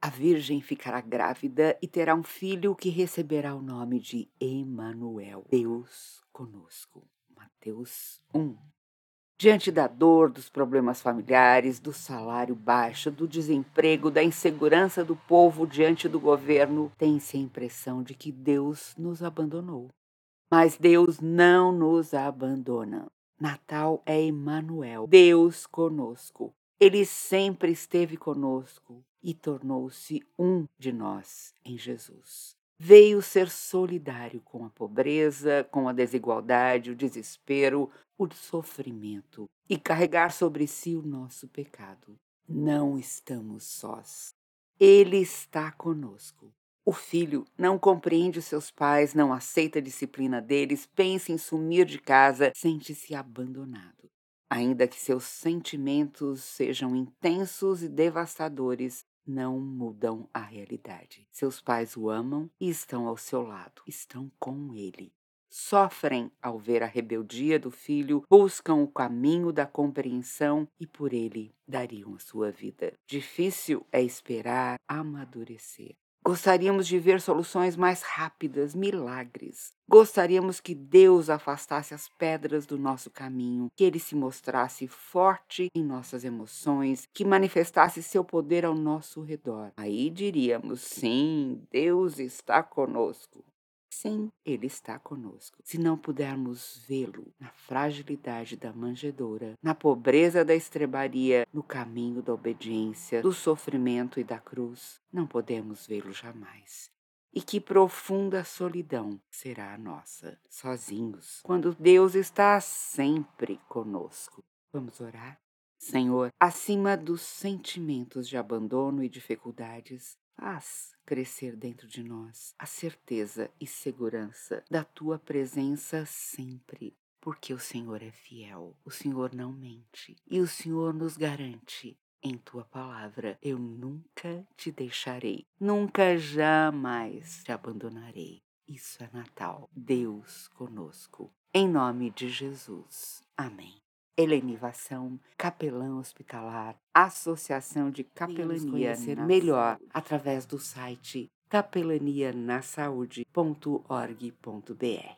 A virgem ficará grávida e terá um filho que receberá o nome de Emanuel, Deus conosco. Mateus 1. Diante da dor, dos problemas familiares, do salário baixo, do desemprego, da insegurança do povo diante do governo, tem-se a impressão de que Deus nos abandonou. Mas Deus não nos abandona. Natal é Emmanuel, Deus conosco. Ele sempre esteve conosco e tornou-se um de nós em Jesus. Veio ser solidário com a pobreza, com a desigualdade, o desespero, o sofrimento e carregar sobre si o nosso pecado. Não estamos sós. Ele está conosco. O filho não compreende os seus pais, não aceita a disciplina deles, pensa em sumir de casa, sente-se abandonado. Ainda que seus sentimentos sejam intensos e devastadores, não mudam a realidade. Seus pais o amam e estão ao seu lado, estão com ele. Sofrem ao ver a rebeldia do filho, buscam o caminho da compreensão e por ele dariam a sua vida. Difícil é esperar amadurecer. Gostaríamos de ver soluções mais rápidas, milagres. Gostaríamos que Deus afastasse as pedras do nosso caminho, que Ele se mostrasse forte em nossas emoções, que manifestasse seu poder ao nosso redor. Aí diríamos: sim, Deus está conosco. Sim, Ele está conosco. Se não pudermos vê-lo na fragilidade da manjedoura, na pobreza da estrebaria, no caminho da obediência, do sofrimento e da cruz, não podemos vê-lo jamais. E que profunda solidão será a nossa, sozinhos, quando Deus está sempre conosco. Vamos orar? Senhor, acima dos sentimentos de abandono e dificuldades, faz crescer dentro de nós a certeza e segurança da tua presença sempre. Porque o Senhor é fiel, o Senhor não mente e o Senhor nos garante em tua palavra: eu nunca te deixarei, nunca jamais te abandonarei. Isso é Natal, Deus conosco. Em nome de Jesus. Amém. Helenivação, capelão hospitalar, Associação de Capelania Melhor através do site capelanianasaude.org.br.